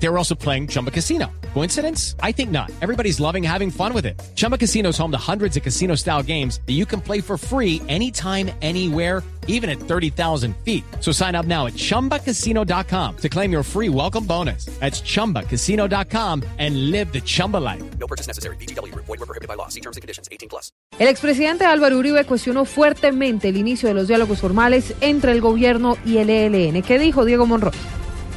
They were also playing Chumba Casino. Coincidence? I think not. Everybody's loving having fun with it. Chumba Casino is home to hundreds of casino style games that you can play for free anytime, anywhere, even at 30,000 feet. So sign up now at chumbacasino.com to claim your free welcome bonus. That's chumbacasino.com and live the Chumba life. No purchase necessary. BGW. Void were prohibited by law. See terms and conditions. 18 plus. El expresidente Álvaro Uribe cuestionó fuertemente el inicio de los diálogos formales entre el gobierno y el ELN. ¿Qué dijo Diego Monroy?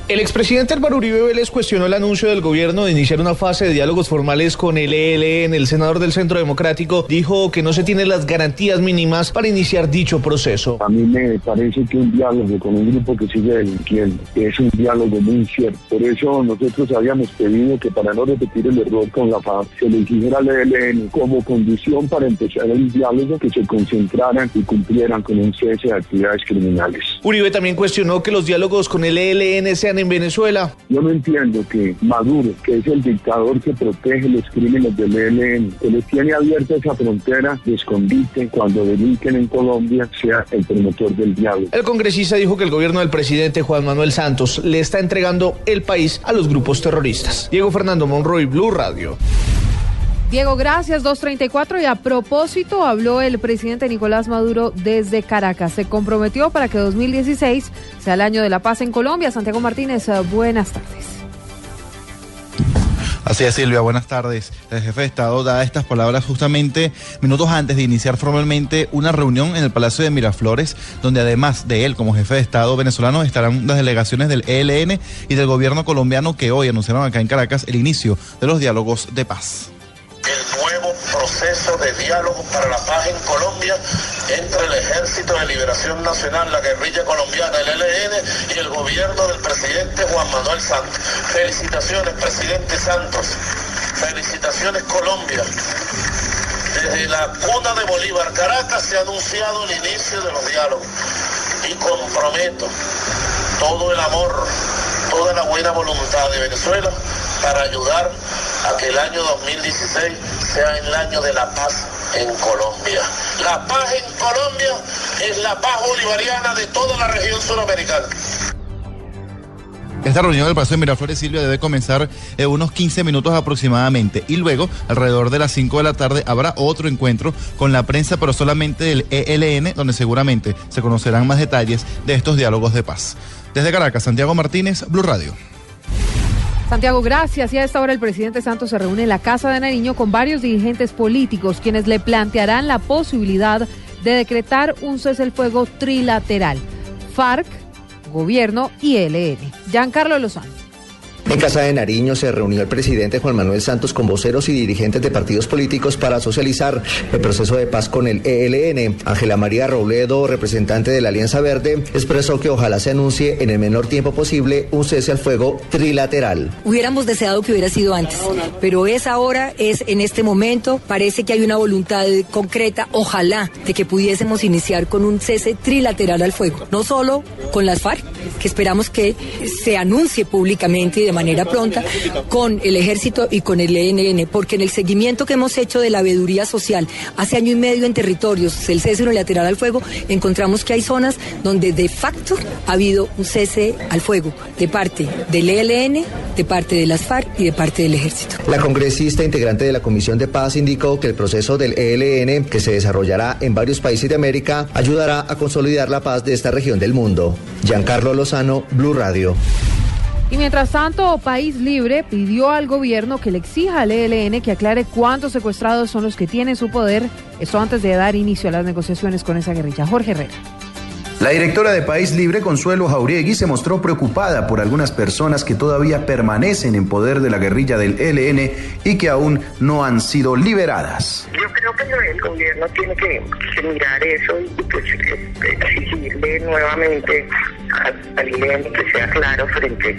El expresidente Álvaro Uribe Vélez cuestionó el anuncio del gobierno de iniciar una fase de diálogos formales con el ELN. El senador del Centro Democrático dijo que no se tienen las garantías mínimas para iniciar dicho proceso. A mí me parece que un diálogo con un grupo que sigue delinquiendo es un diálogo muy incierto. Por eso nosotros habíamos pedido que para no repetir el error con la FARC se le exigiera al ELN como condición para empezar el diálogo que se concentraran y cumplieran con un cese de actividades criminales. Uribe también cuestionó que los diálogos con el ELN sean en Venezuela. Yo no entiendo que Maduro, que es el dictador que protege los crímenes del ELN, que les tiene abierta esa frontera de escondite cuando delinquen en Colombia, sea el promotor del diálogo. El congresista dijo que el gobierno del presidente Juan Manuel Santos le está entregando el país a los grupos terroristas. Diego Fernando Monroy, Blue Radio. Diego, gracias. 234. Y a propósito, habló el presidente Nicolás Maduro desde Caracas. Se comprometió para que 2016 sea el año de la paz en Colombia. Santiago Martínez, eh, buenas tardes. Así es, Silvia, buenas tardes. El jefe de Estado da estas palabras justamente minutos antes de iniciar formalmente una reunión en el Palacio de Miraflores, donde además de él como jefe de Estado venezolano estarán las delegaciones del ELN y del gobierno colombiano que hoy anunciaron acá en Caracas el inicio de los diálogos de paz proceso de diálogo para la paz en Colombia entre el Ejército de Liberación Nacional, la guerrilla colombiana, el ELN y el gobierno del presidente Juan Manuel Santos. Felicitaciones, presidente Santos. Felicitaciones, Colombia. Desde la cuna de Bolívar, Caracas, se ha anunciado el inicio de los diálogos y comprometo todo el amor, toda la buena voluntad de Venezuela para ayudar a que el año 2016 sea el año de la paz en Colombia. La paz en Colombia es la paz bolivariana de toda la región suramericana. Esta reunión del Palacio de Miraflores Silvia debe comenzar en unos 15 minutos aproximadamente y luego, alrededor de las 5 de la tarde, habrá otro encuentro con la prensa, pero solamente del ELN, donde seguramente se conocerán más detalles de estos diálogos de paz. Desde Caracas, Santiago Martínez, Blue Radio. Santiago, gracias. Y a esta hora el presidente Santos se reúne en la Casa de Nariño con varios dirigentes políticos quienes le plantearán la posibilidad de decretar un cese el fuego trilateral. FARC, gobierno y ELN. Giancarlo Lozano. En Casa de Nariño se reunió el presidente Juan Manuel Santos con voceros y dirigentes de partidos políticos para socializar el proceso de paz con el ELN. Ángela María Robledo, representante de la Alianza Verde, expresó que ojalá se anuncie en el menor tiempo posible un cese al fuego trilateral. Hubiéramos deseado que hubiera sido antes, pero es ahora, es en este momento, parece que hay una voluntad concreta, ojalá, de que pudiésemos iniciar con un cese trilateral al fuego, no solo con las FARC, que esperamos que se anuncie públicamente y de manera pronta con el ejército y con el ENN, porque en el seguimiento que hemos hecho de la veeduría social hace año y medio en territorios, el cese unilateral al fuego, encontramos que hay zonas donde de facto ha habido un cese al fuego de parte del ELN, de parte de las FARC y de parte del ejército. La congresista integrante de la Comisión de Paz indicó que el proceso del ELN, que se desarrollará en varios países de América, ayudará a consolidar la paz de esta región del mundo. Giancarlo Lozano, Blue Radio. Y mientras tanto, País Libre pidió al gobierno que le exija al ELN que aclare cuántos secuestrados son los que tienen su poder, esto antes de dar inicio a las negociaciones con esa guerrilla. Jorge Herrera. La directora de País Libre, Consuelo Jauregui, se mostró preocupada por algunas personas que todavía permanecen en poder de la guerrilla del ELN y que aún no han sido liberadas. Yo creo que el gobierno tiene que, que mirar eso y pues, exigirle nuevamente al ELN que sea claro frente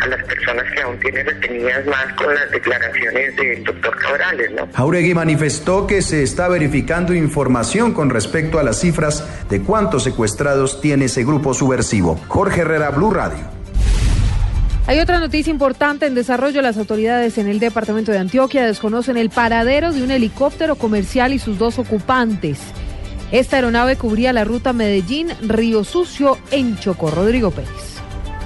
a las personas que aún tienen retenidas más con las declaraciones del doctor Cabrales, ¿no? Jauregui manifestó que se está verificando información con respecto a las cifras de cuántos secuestrados tiene ese grupo subversivo. Jorge Herrera, Blue Radio. Hay otra noticia importante en desarrollo. Las autoridades en el departamento de Antioquia desconocen el paradero de un helicóptero comercial y sus dos ocupantes. Esta aeronave cubría la ruta Medellín-Río Sucio en Chocó. Rodrigo Pérez.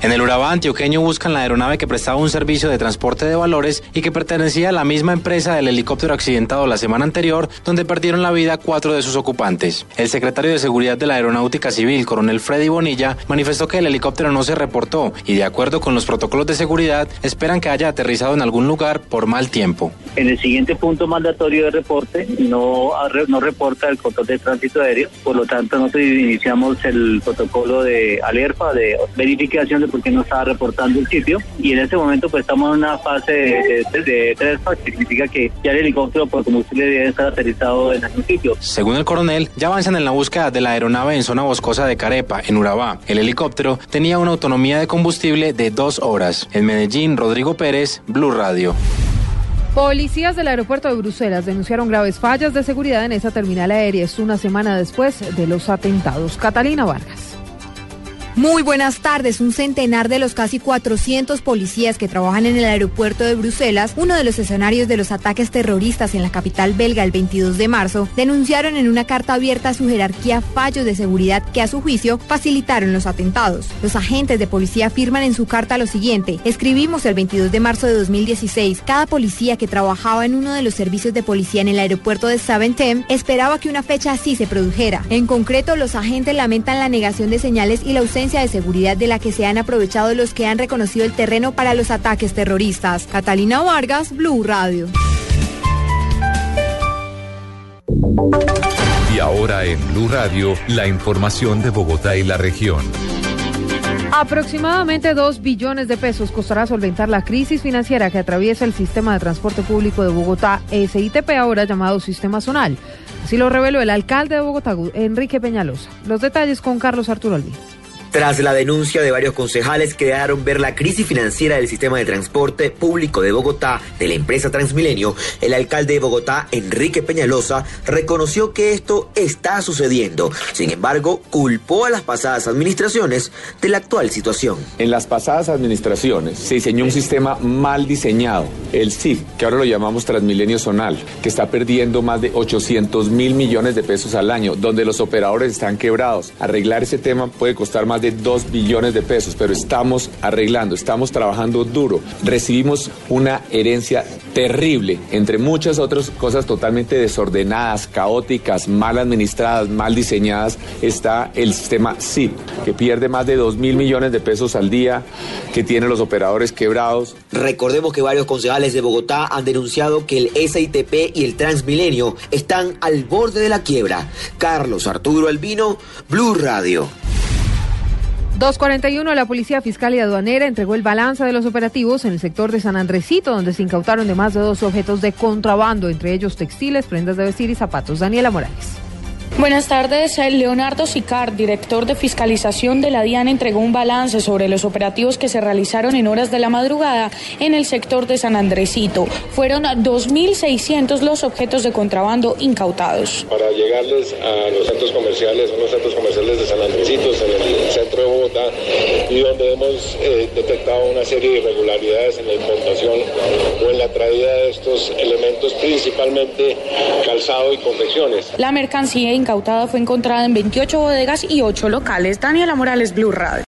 En el Urabá antioqueño buscan la aeronave que prestaba un servicio de transporte de valores y que pertenecía a la misma empresa del helicóptero accidentado la semana anterior, donde perdieron la vida cuatro de sus ocupantes. El secretario de Seguridad de la Aeronáutica Civil, coronel Freddy Bonilla, manifestó que el helicóptero no se reportó y, de acuerdo con los protocolos de seguridad, esperan que haya aterrizado en algún lugar por mal tiempo. En el siguiente punto mandatorio de reporte, no, no reporta el control de tránsito aéreo, por lo tanto, nosotros iniciamos el protocolo de alerta, de verificación de porque no estaba reportando el sitio y en este momento pues estamos en una fase de, de, tres que significa que ya el helicóptero por combustible debe estar aterrizado en algún sitio. Según el coronel, ya avanzan en la búsqueda de la aeronave en zona boscosa de Carepa, en Urabá. El helicóptero tenía una autonomía de combustible de dos horas. En Medellín, Rodrigo Pérez, Blue Radio. Policías del aeropuerto de Bruselas denunciaron graves fallas de seguridad en esa terminal aérea. Es una semana después de los atentados. Catalina Vargas. Muy buenas tardes. Un centenar de los casi 400 policías que trabajan en el aeropuerto de Bruselas, uno de los escenarios de los ataques terroristas en la capital belga el 22 de marzo, denunciaron en una carta abierta a su jerarquía fallos de seguridad que a su juicio facilitaron los atentados. Los agentes de policía afirman en su carta lo siguiente. Escribimos el 22 de marzo de 2016. Cada policía que trabajaba en uno de los servicios de policía en el aeropuerto de Saventem esperaba que una fecha así se produjera. En concreto, los agentes lamentan la negación de señales y la ausencia de seguridad de la que se han aprovechado los que han reconocido el terreno para los ataques terroristas. Catalina Vargas, Blue Radio. Y ahora en Blue Radio, la información de Bogotá y la región. Aproximadamente 2 billones de pesos costará solventar la crisis financiera que atraviesa el sistema de transporte público de Bogotá, SITP, ahora llamado Sistema Zonal. Así lo reveló el alcalde de Bogotá, Enrique Peñalosa. Los detalles con Carlos Arturo Alvin. Tras la denuncia de varios concejales que dejaron ver la crisis financiera del sistema de transporte público de Bogotá de la empresa Transmilenio, el alcalde de Bogotá, Enrique Peñalosa, reconoció que esto está sucediendo. Sin embargo, culpó a las pasadas administraciones de la actual situación. En las pasadas administraciones se diseñó un sistema mal diseñado, el CIF, que ahora lo llamamos Transmilenio Zonal, que está perdiendo más de 800 mil millones de pesos al año, donde los operadores están quebrados. Arreglar ese tema puede costar más de 2 billones de pesos, pero estamos arreglando, estamos trabajando duro. Recibimos una herencia terrible, entre muchas otras cosas totalmente desordenadas, caóticas, mal administradas, mal diseñadas, está el sistema SIP, que pierde más de 2 mil millones de pesos al día, que tiene los operadores quebrados. Recordemos que varios concejales de Bogotá han denunciado que el SITP y el Transmilenio están al borde de la quiebra. Carlos Arturo Albino, Blue Radio. 241, la Policía Fiscal y Aduanera entregó el balance de los operativos en el sector de San Andresito, donde se incautaron de más de dos objetos de contrabando, entre ellos textiles, prendas de vestir y zapatos. Daniela Morales. Buenas tardes. Leonardo Sicar, director de fiscalización de la DIAN, entregó un balance sobre los operativos que se realizaron en horas de la madrugada en el sector de San Andresito. Fueron 2.600 los objetos de contrabando incautados. Para llegarles a los centros comerciales, unos centros comerciales de San Andresito, en el centro Bogotá, y donde hemos eh, detectado una serie de irregularidades en la importación o en la traída de estos elementos, principalmente calzado y confecciones. La mercancía incautada fue encontrada en 28 bodegas y 8 locales. Daniela Morales, Blue Radio.